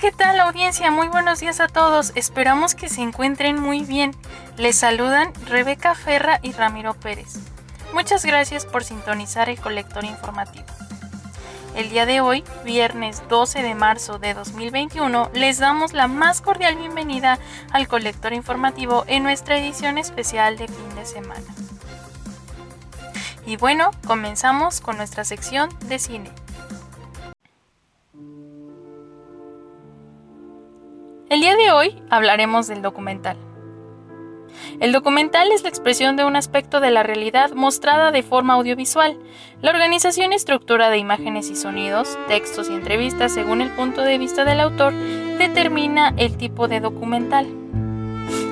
¿Qué tal audiencia? Muy buenos días a todos. Esperamos que se encuentren muy bien. Les saludan Rebeca Ferra y Ramiro Pérez. Muchas gracias por sintonizar el colector informativo. El día de hoy, viernes 12 de marzo de 2021, les damos la más cordial bienvenida al colector informativo en nuestra edición especial de fin de semana. Y bueno, comenzamos con nuestra sección de cine. Hoy hablaremos del documental. El documental es la expresión de un aspecto de la realidad mostrada de forma audiovisual. La organización y estructura de imágenes y sonidos, textos y entrevistas según el punto de vista del autor determina el tipo de documental.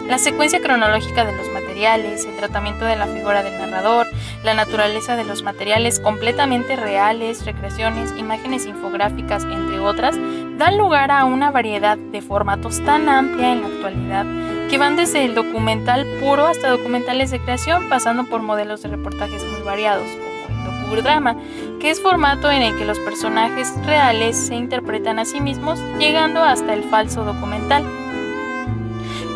La secuencia cronológica de los materiales, el tratamiento de la figura del narrador, la naturaleza de los materiales completamente reales, recreaciones, imágenes infográficas, entre otras, dan lugar a una variedad de formatos tan amplia en la actualidad que van desde el documental puro hasta documentales de creación, pasando por modelos de reportajes muy variados, como el docudrama, que es formato en el que los personajes reales se interpretan a sí mismos, llegando hasta el falso documental.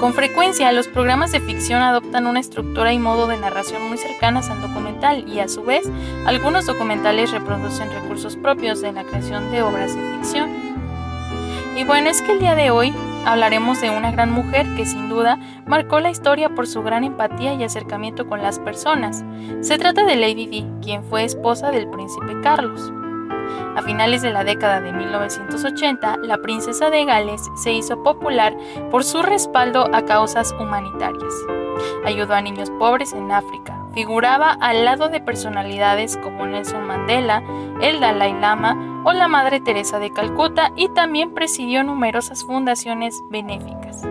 Con frecuencia, los programas de ficción adoptan una estructura y modo de narración muy cercanas al documental y, a su vez, algunos documentales reproducen recursos propios de la creación de obras de ficción. Y bueno, es que el día de hoy hablaremos de una gran mujer que sin duda marcó la historia por su gran empatía y acercamiento con las personas. Se trata de Lady Di, quien fue esposa del príncipe Carlos. A finales de la década de 1980, la princesa de Gales se hizo popular por su respaldo a causas humanitarias. Ayudó a niños pobres en África, figuraba al lado de personalidades como Nelson Mandela, el Dalai Lama o la Madre Teresa de Calcuta y también presidió numerosas fundaciones benéficas.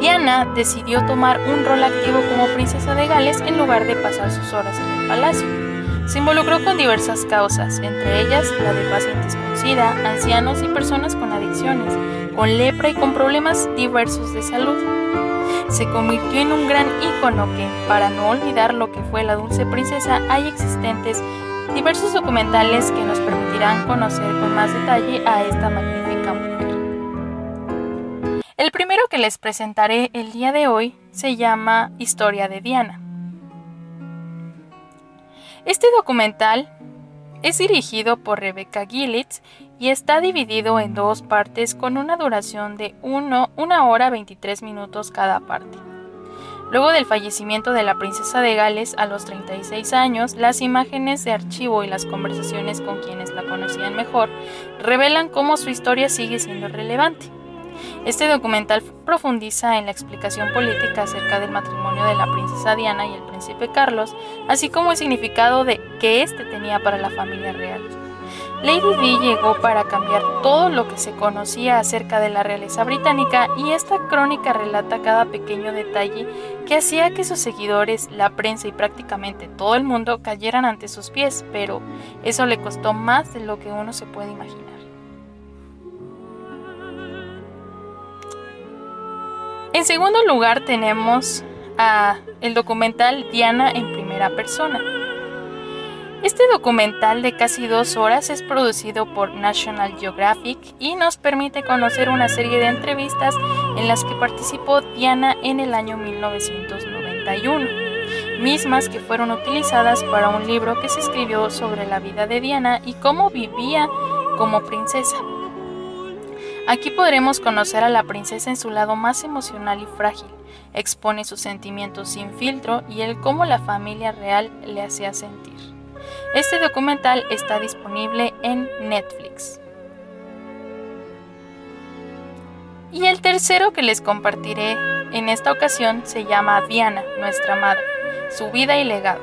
Diana decidió tomar un rol activo como princesa de Gales en lugar de pasar sus horas en el palacio. Se involucró con diversas causas, entre ellas la de pacientes con SIDA, ancianos y personas con adicciones, con lepra y con problemas diversos de salud. Se convirtió en un gran ícono que, para no olvidar lo que fue la dulce princesa, hay existentes diversos documentales que nos permitirán conocer con más detalle a esta magnífica mujer. El primero que les presentaré el día de hoy se llama Historia de Diana. Este documental es dirigido por Rebecca Gillitz y está dividido en dos partes con una duración de 1 hora 23 minutos cada parte. Luego del fallecimiento de la princesa de Gales a los 36 años, las imágenes de archivo y las conversaciones con quienes la conocían mejor revelan cómo su historia sigue siendo relevante. Este documental profundiza en la explicación política acerca del matrimonio de la princesa Diana y el príncipe Carlos, así como el significado de que éste tenía para la familia real. Lady Di llegó para cambiar todo lo que se conocía acerca de la realeza británica y esta crónica relata cada pequeño detalle que hacía que sus seguidores, la prensa y prácticamente todo el mundo cayeran ante sus pies, pero eso le costó más de lo que uno se puede imaginar. En segundo lugar tenemos a el documental Diana en primera persona. Este documental de casi dos horas es producido por National Geographic y nos permite conocer una serie de entrevistas en las que participó Diana en el año 1991, mismas que fueron utilizadas para un libro que se escribió sobre la vida de Diana y cómo vivía como princesa. Aquí podremos conocer a la princesa en su lado más emocional y frágil. Expone sus sentimientos sin filtro y el cómo la familia real le hacía sentir. Este documental está disponible en Netflix. Y el tercero que les compartiré en esta ocasión se llama Diana, nuestra madre, su vida y legado.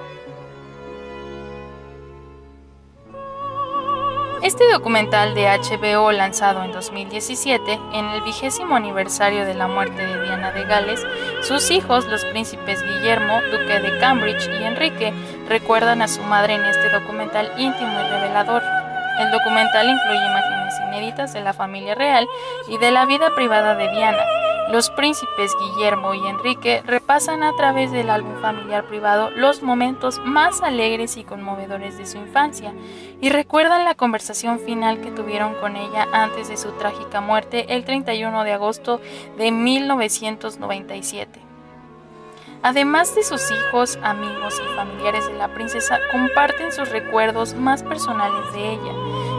Este documental de HBO lanzado en 2017, en el vigésimo aniversario de la muerte de Diana de Gales, sus hijos, los príncipes Guillermo, duque de Cambridge y Enrique, recuerdan a su madre en este documental íntimo y revelador. El documental incluye imágenes inéditas de la familia real y de la vida privada de Diana, los príncipes Guillermo y Enrique repasan a través del álbum familiar privado los momentos más alegres y conmovedores de su infancia y recuerdan la conversación final que tuvieron con ella antes de su trágica muerte el 31 de agosto de 1997. Además de sus hijos, amigos y familiares de la princesa, comparten sus recuerdos más personales de ella,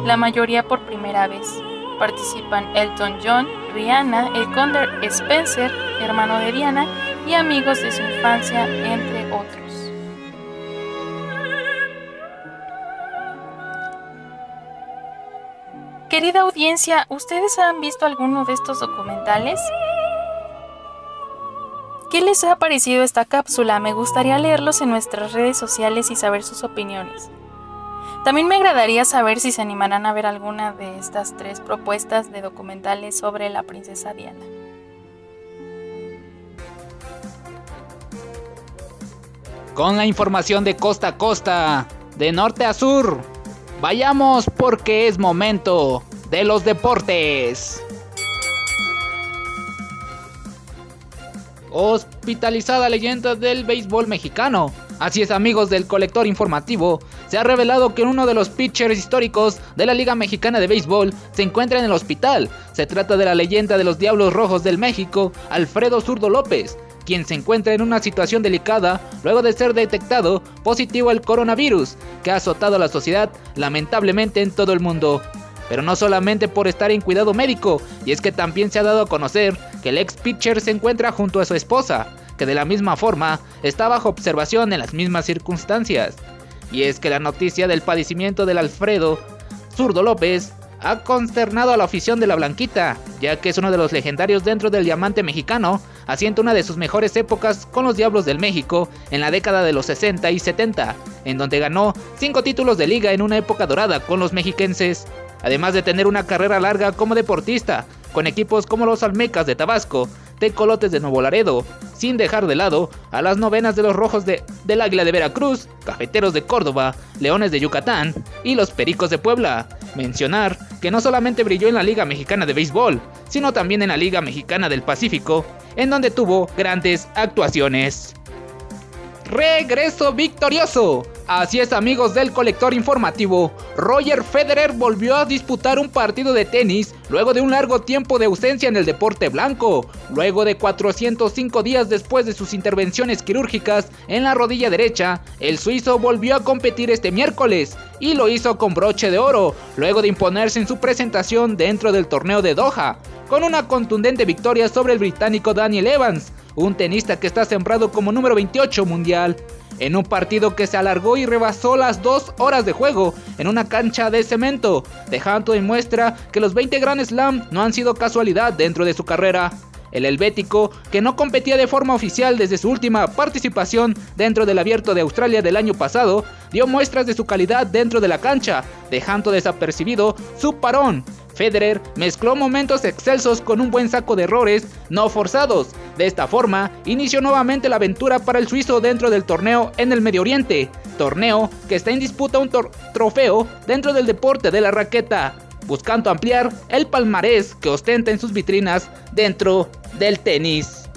la mayoría por primera vez. Participan Elton John, Rihanna, el conde Spencer, hermano de Diana, y amigos de su infancia, entre otros. Querida audiencia, ¿ustedes han visto alguno de estos documentales? ¿Qué les ha parecido esta cápsula? Me gustaría leerlos en nuestras redes sociales y saber sus opiniones. También me agradaría saber si se animarán a ver alguna de estas tres propuestas de documentales sobre la princesa Diana. Con la información de costa a costa, de norte a sur, vayamos porque es momento de los deportes. Hospitalizada leyenda del béisbol mexicano, Así es amigos del colector informativo, se ha revelado que uno de los pitchers históricos de la Liga Mexicana de Béisbol se encuentra en el hospital. Se trata de la leyenda de los Diablos Rojos del México, Alfredo Zurdo López, quien se encuentra en una situación delicada luego de ser detectado positivo al coronavirus, que ha azotado a la sociedad lamentablemente en todo el mundo. Pero no solamente por estar en cuidado médico, y es que también se ha dado a conocer que el ex pitcher se encuentra junto a su esposa, que de la misma forma está bajo observación en las mismas circunstancias. Y es que la noticia del padecimiento del Alfredo Zurdo López ha consternado a la afición de la Blanquita, ya que es uno de los legendarios dentro del diamante mexicano, haciendo una de sus mejores épocas con los Diablos del México en la década de los 60 y 70, en donde ganó 5 títulos de liga en una época dorada con los mexiquenses, además de tener una carrera larga como deportista, con equipos como los Almecas de Tabasco, Tecolotes de Nuevo Laredo, sin dejar de lado a las novenas de los Rojos de, del Águila de Veracruz, Cafeteros de Córdoba, Leones de Yucatán y los Pericos de Puebla. Mencionar que no solamente brilló en la Liga Mexicana de Béisbol, sino también en la Liga Mexicana del Pacífico, en donde tuvo grandes actuaciones. Regreso victorioso. Así es amigos del colector informativo, Roger Federer volvió a disputar un partido de tenis luego de un largo tiempo de ausencia en el deporte blanco, luego de 405 días después de sus intervenciones quirúrgicas en la rodilla derecha, el suizo volvió a competir este miércoles y lo hizo con broche de oro, luego de imponerse en su presentación dentro del torneo de Doha, con una contundente victoria sobre el británico Daniel Evans, un tenista que está sembrado como número 28 mundial en un partido que se alargó y rebasó las dos horas de juego en una cancha de cemento, dejando en muestra que los 20 Grand Slam no han sido casualidad dentro de su carrera. El helvético, que no competía de forma oficial desde su última participación dentro del Abierto de Australia del año pasado, dio muestras de su calidad dentro de la cancha, dejando desapercibido su parón Federer mezcló momentos excelsos con un buen saco de errores no forzados. De esta forma, inició nuevamente la aventura para el suizo dentro del torneo en el Medio Oriente, torneo que está en disputa un trofeo dentro del deporte de la raqueta, buscando ampliar el palmarés que ostenta en sus vitrinas dentro del tenis.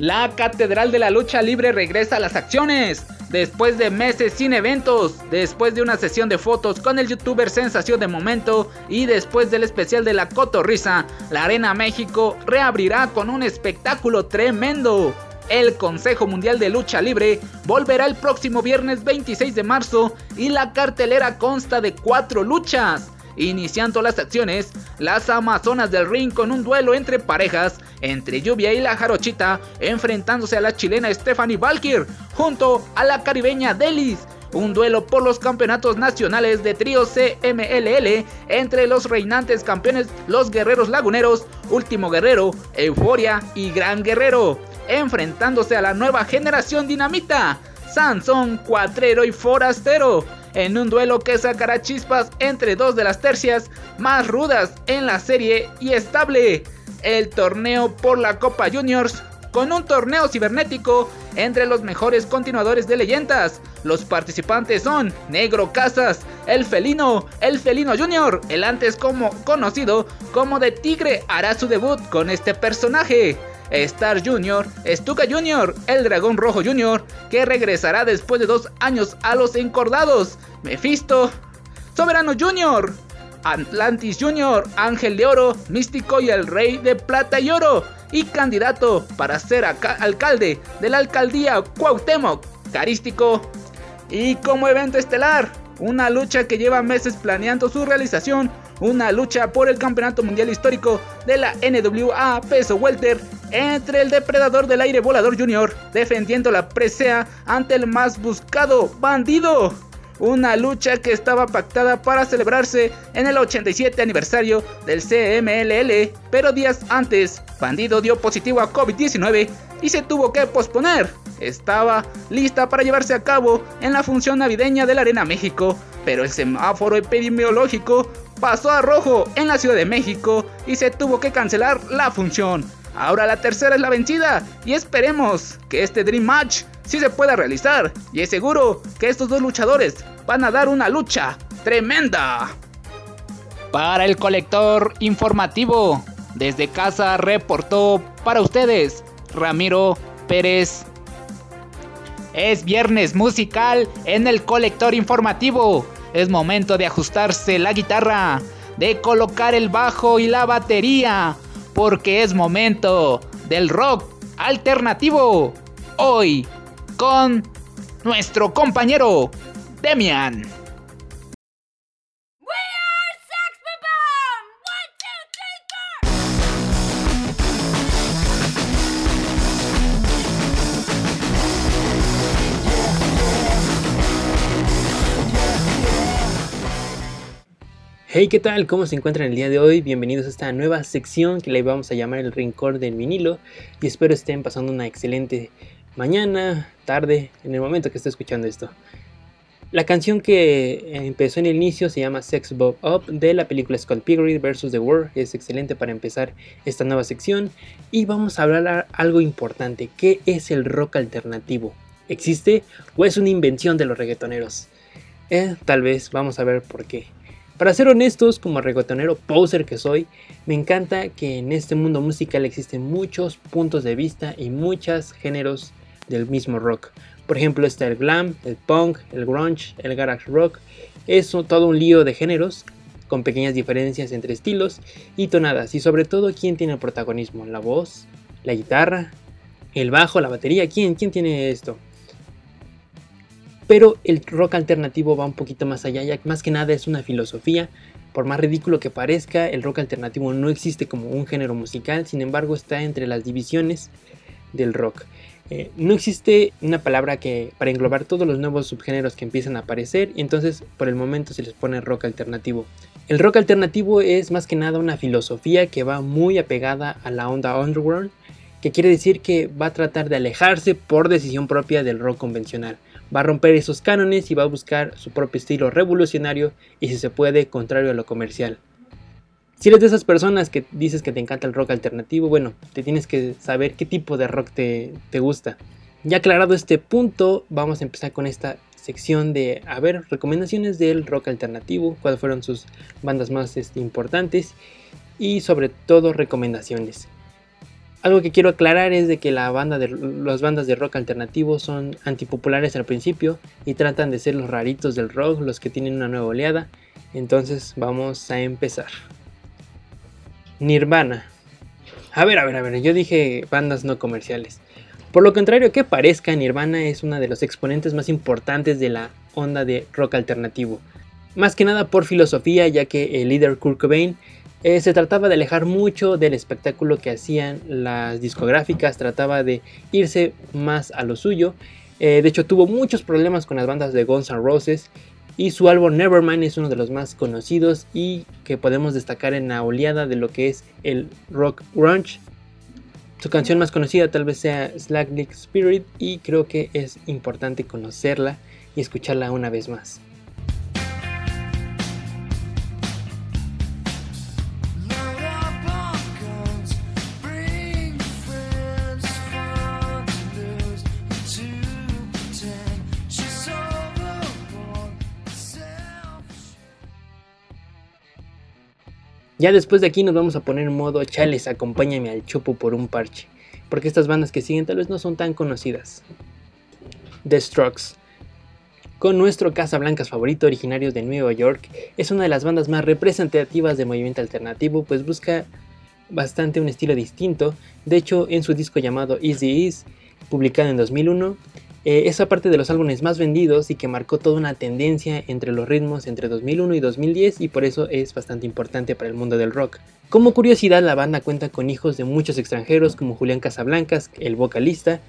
La Catedral de la Lucha Libre regresa a las acciones. Después de meses sin eventos, después de una sesión de fotos con el youtuber Sensación de Momento y después del especial de la Cotorrisa, la Arena México reabrirá con un espectáculo tremendo. El Consejo Mundial de Lucha Libre volverá el próximo viernes 26 de marzo y la cartelera consta de cuatro luchas. Iniciando las acciones, las Amazonas del Ring con un duelo entre parejas, entre Lluvia y la Jarochita, enfrentándose a la chilena Stephanie Valkyr, junto a la caribeña Delis. Un duelo por los campeonatos nacionales de trío CMLL entre los reinantes campeones Los Guerreros Laguneros, Último Guerrero, Euforia y Gran Guerrero, enfrentándose a la nueva generación dinamita, Sansón, Cuatrero y Forastero en un duelo que sacará chispas entre dos de las tercias más rudas en la serie y estable, el torneo por la Copa Juniors con un torneo cibernético entre los mejores continuadores de leyendas. Los participantes son Negro Casas, el Felino, el Felino Junior, el antes como conocido como de Tigre hará su debut con este personaje. Star Junior, Stuka Junior, el Dragón Rojo Junior, que regresará después de dos años a los encordados. Mephisto, Soberano Junior, Atlantis Junior, Ángel de Oro, Místico y el Rey de Plata y Oro y candidato para ser alcalde de la alcaldía Cuauhtémoc, carístico. Y como evento estelar, una lucha que lleva meses planeando su realización, una lucha por el campeonato mundial histórico de la NWA peso welter entre el depredador del aire volador junior defendiendo la presea ante el más buscado bandido una lucha que estaba pactada para celebrarse en el 87 aniversario del CMLL, pero días antes, Bandido dio positivo a COVID-19 y se tuvo que posponer. Estaba lista para llevarse a cabo en la función navideña de la Arena México, pero el semáforo epidemiológico pasó a rojo en la Ciudad de México y se tuvo que cancelar la función. Ahora la tercera es la vencida y esperemos que este Dream Match sí se pueda realizar y es seguro que estos dos luchadores van a dar una lucha tremenda. Para el colector informativo, desde casa reportó para ustedes Ramiro Pérez. Es viernes musical en el colector informativo. Es momento de ajustarse la guitarra, de colocar el bajo y la batería, porque es momento del rock alternativo. Hoy con nuestro compañero Demian. Hey, ¿qué tal? ¿Cómo se encuentran el día de hoy? Bienvenidos a esta nueva sección que le vamos a llamar el Rincón del vinilo y espero estén pasando una excelente mañana, tarde, en el momento que esté escuchando esto. La canción que empezó en el inicio se llama Sex Bob Up de la película Pilgrim vs. The World. Es excelente para empezar esta nueva sección. Y vamos a hablar algo importante. ¿Qué es el rock alternativo? ¿Existe o es una invención de los reggaetoneros? Eh, tal vez vamos a ver por qué. Para ser honestos, como reggaetonero poser que soy, me encanta que en este mundo musical existen muchos puntos de vista y muchos géneros del mismo rock. Por ejemplo está el glam, el punk, el grunge, el garage rock. Es todo un lío de géneros con pequeñas diferencias entre estilos y tonadas y sobre todo quién tiene el protagonismo, la voz, la guitarra, el bajo, la batería, quién, quién tiene esto. Pero el rock alternativo va un poquito más allá, ya más que nada es una filosofía. Por más ridículo que parezca, el rock alternativo no existe como un género musical, sin embargo está entre las divisiones del rock. Eh, no existe una palabra que para englobar todos los nuevos subgéneros que empiezan a aparecer y entonces por el momento se les pone rock alternativo. El rock alternativo es más que nada una filosofía que va muy apegada a la onda underworld, que quiere decir que va a tratar de alejarse por decisión propia del rock convencional. Va a romper esos cánones y va a buscar su propio estilo revolucionario y si se puede contrario a lo comercial. Si eres de esas personas que dices que te encanta el rock alternativo, bueno, te tienes que saber qué tipo de rock te, gusta. Ya aclarado este punto, vamos a empezar con esta sección de, a ver, recomendaciones del rock alternativo, cuáles fueron sus bandas más este, importantes y sobre todo recomendaciones. Algo que quiero aclarar es de que las bandas de rock alternativo son antipopulares al principio y tratan de ser los raritos del rock, los que tienen una nueva oleada. Entonces vamos a empezar. Nirvana. A ver, a ver, a ver, yo dije bandas no comerciales. Por lo contrario que parezca, Nirvana es una de los exponentes más importantes de la onda de rock alternativo. Más que nada por filosofía, ya que el líder Kurt Cobain eh, se trataba de alejar mucho del espectáculo que hacían las discográficas, trataba de irse más a lo suyo. Eh, de hecho, tuvo muchos problemas con las bandas de Guns N' Roses y su álbum Nevermind es uno de los más conocidos y que podemos destacar en la oleada de lo que es el rock grunge. Su canción más conocida tal vez sea Slacklick Spirit y creo que es importante conocerla y escucharla una vez más. Ya después de aquí nos vamos a poner en modo chales, acompáñame al chopo por un parche, porque estas bandas que siguen tal vez no son tan conocidas. The Strokes. Con nuestro Casablancas favorito originario de Nueva York, es una de las bandas más representativas del movimiento alternativo, pues busca bastante un estilo distinto. De hecho, en su disco llamado Easy Ease, publicado en 2001, eh, es parte de los álbumes más vendidos y que marcó toda una tendencia entre los ritmos entre 2001 y 2010 y por eso es bastante importante para el mundo del rock. Como curiosidad, la banda cuenta con hijos de muchos extranjeros como Julián Casablancas, el vocalista,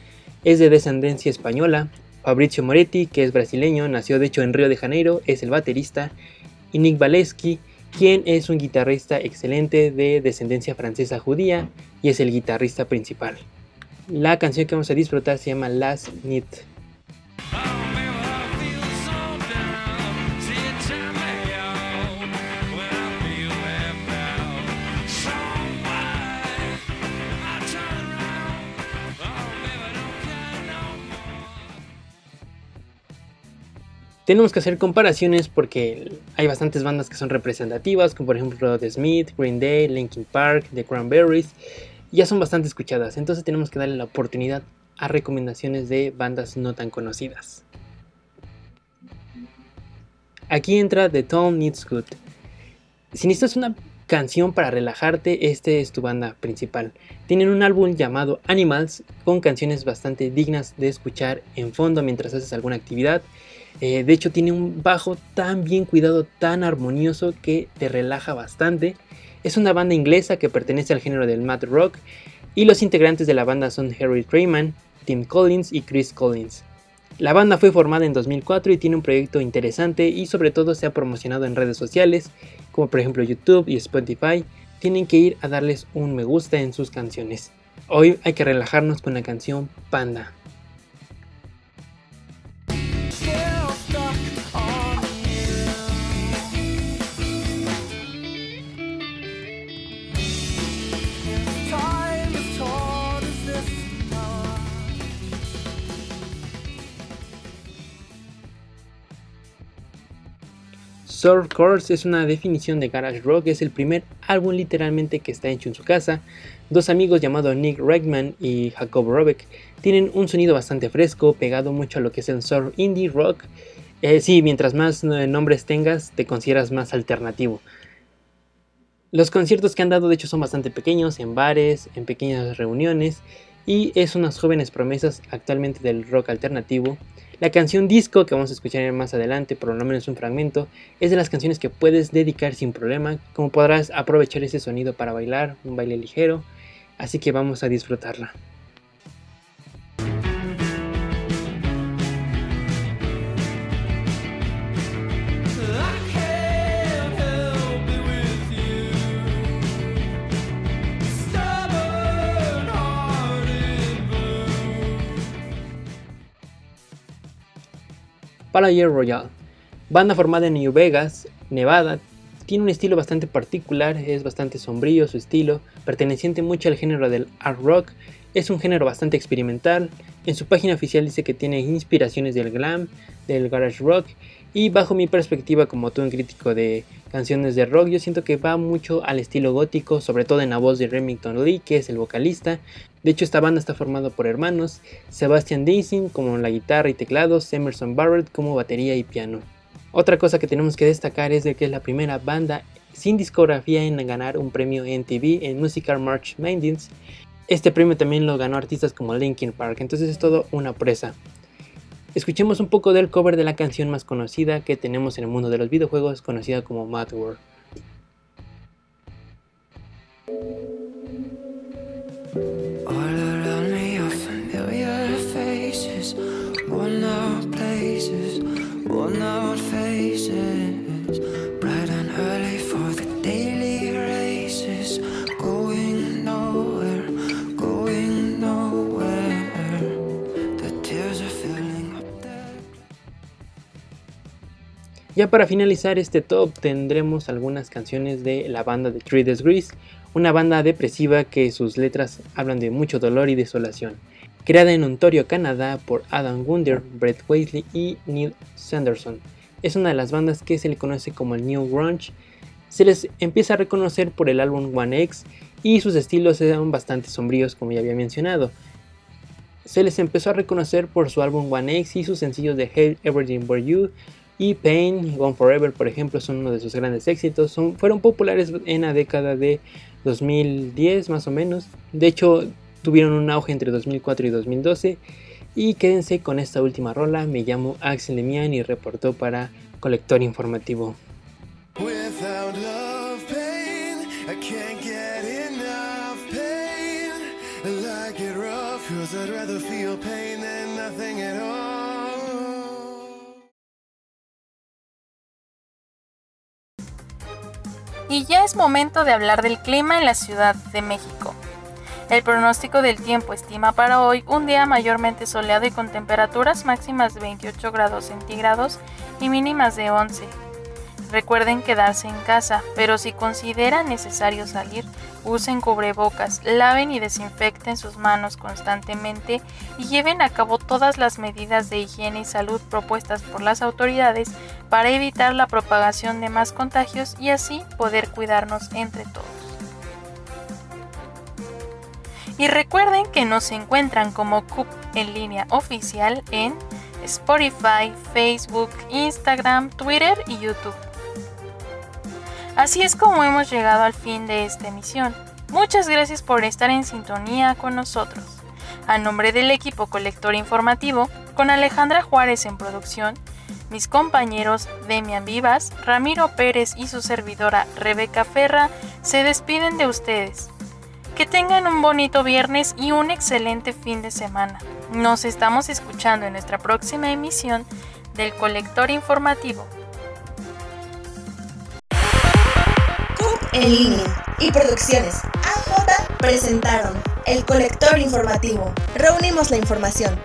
es de descendencia española, Fabrizio Moretti, que es brasileño, nació de hecho en Río de Janeiro, es el baterista, y Nick Valeski, quien es un guitarrista excelente de descendencia francesa judía y es el guitarrista principal. La canción que vamos a disfrutar se llama Last Night. tenemos que hacer comparaciones porque hay bastantes bandas que son representativas, como por ejemplo The Smith, Green Day, Linkin Park, The Cranberries, ya son bastante escuchadas, entonces tenemos que darle la oportunidad a recomendaciones de bandas no tan conocidas. Aquí entra The Tone Needs Good. Si necesitas una canción para relajarte, este es tu banda principal. Tienen un álbum llamado Animals con canciones bastante dignas de escuchar en fondo mientras haces alguna actividad eh, de hecho tiene un bajo tan bien cuidado, tan armonioso que te relaja bastante. Es una banda inglesa que pertenece al género del mad rock y los integrantes de la banda son Harry Trayman, Tim Collins y Chris Collins. La banda fue formada en 2004 y tiene un proyecto interesante y sobre todo se ha promocionado en redes sociales como por ejemplo YouTube y Spotify. Tienen que ir a darles un me gusta en sus canciones. Hoy hay que relajarnos con la canción Panda. Surf Course es una definición de garage rock, es el primer álbum literalmente que está hecho en su casa. Dos amigos llamados Nick Regman y Jacob Robeck tienen un sonido bastante fresco, pegado mucho a lo que es el surf indie rock. Eh, sí, mientras más eh, nombres tengas, te consideras más alternativo. Los conciertos que han dado de hecho son bastante pequeños, en bares, en pequeñas reuniones, y es unas jóvenes promesas actualmente del rock alternativo. La canción disco que vamos a escuchar más adelante, por lo menos un fragmento, es de las canciones que puedes dedicar sin problema, como podrás aprovechar ese sonido para bailar, un baile ligero, así que vamos a disfrutarla. Year Royale. Banda formada en New Vegas, Nevada, tiene un estilo bastante particular, es bastante sombrío su estilo, perteneciente mucho al género del art rock, es un género bastante experimental, en su página oficial dice que tiene inspiraciones del glam, del garage rock y bajo mi perspectiva como todo un crítico de canciones de rock yo siento que va mucho al estilo gótico, sobre todo en la voz de Remington Lee que es el vocalista, de hecho, esta banda está formada por hermanos, Sebastian Dacing como la guitarra y teclados, Emerson Barrett como batería y piano. Otra cosa que tenemos que destacar es de que es la primera banda sin discografía en ganar un premio MTV en Musical March Madness. Este premio también lo ganó artistas como Linkin Park, entonces es todo una presa. Escuchemos un poco del cover de la canción más conocida que tenemos en el mundo de los videojuegos, conocida como Mad World. Ya para finalizar este top tendremos algunas canciones de la banda de Three Degrees, una banda depresiva que sus letras hablan de mucho dolor y desolación. Creada en Ontario, Canadá por Adam Wunder, Brett Weasley y Neil Sanderson. Es una de las bandas que se le conoce como el New Grunge se les empieza a reconocer por el álbum One X y sus estilos eran bastante sombríos como ya había mencionado. Se les empezó a reconocer por su álbum One X y sus sencillos de Hate Everything But You y Pain, Gone Forever por ejemplo son uno de sus grandes éxitos, son, fueron populares en la década de 2010 más o menos, de hecho tuvieron un auge entre 2004 y 2012 y quédense con esta última rola, me llamo Axel Lemian y reportó para Colector Informativo. Y ya es momento de hablar del clima en la Ciudad de México. El pronóstico del tiempo estima para hoy un día mayormente soleado y con temperaturas máximas de 28 grados centígrados y mínimas de 11. Recuerden quedarse en casa, pero si consideran necesario salir, usen cubrebocas, laven y desinfecten sus manos constantemente y lleven a cabo todas las medidas de higiene y salud propuestas por las autoridades para evitar la propagación de más contagios y así poder cuidarnos entre todos. Y recuerden que nos encuentran como CUP en línea oficial en Spotify, Facebook, Instagram, Twitter y YouTube. Así es como hemos llegado al fin de esta emisión. Muchas gracias por estar en sintonía con nosotros. A nombre del equipo colector informativo, con Alejandra Juárez en producción, mis compañeros Demian Vivas, Ramiro Pérez y su servidora Rebeca Ferra se despiden de ustedes. Que tengan un bonito viernes y un excelente fin de semana. Nos estamos escuchando en nuestra próxima emisión del Colector Informativo. En línea y Producciones AJ presentaron el Colector Informativo. Reunimos la información.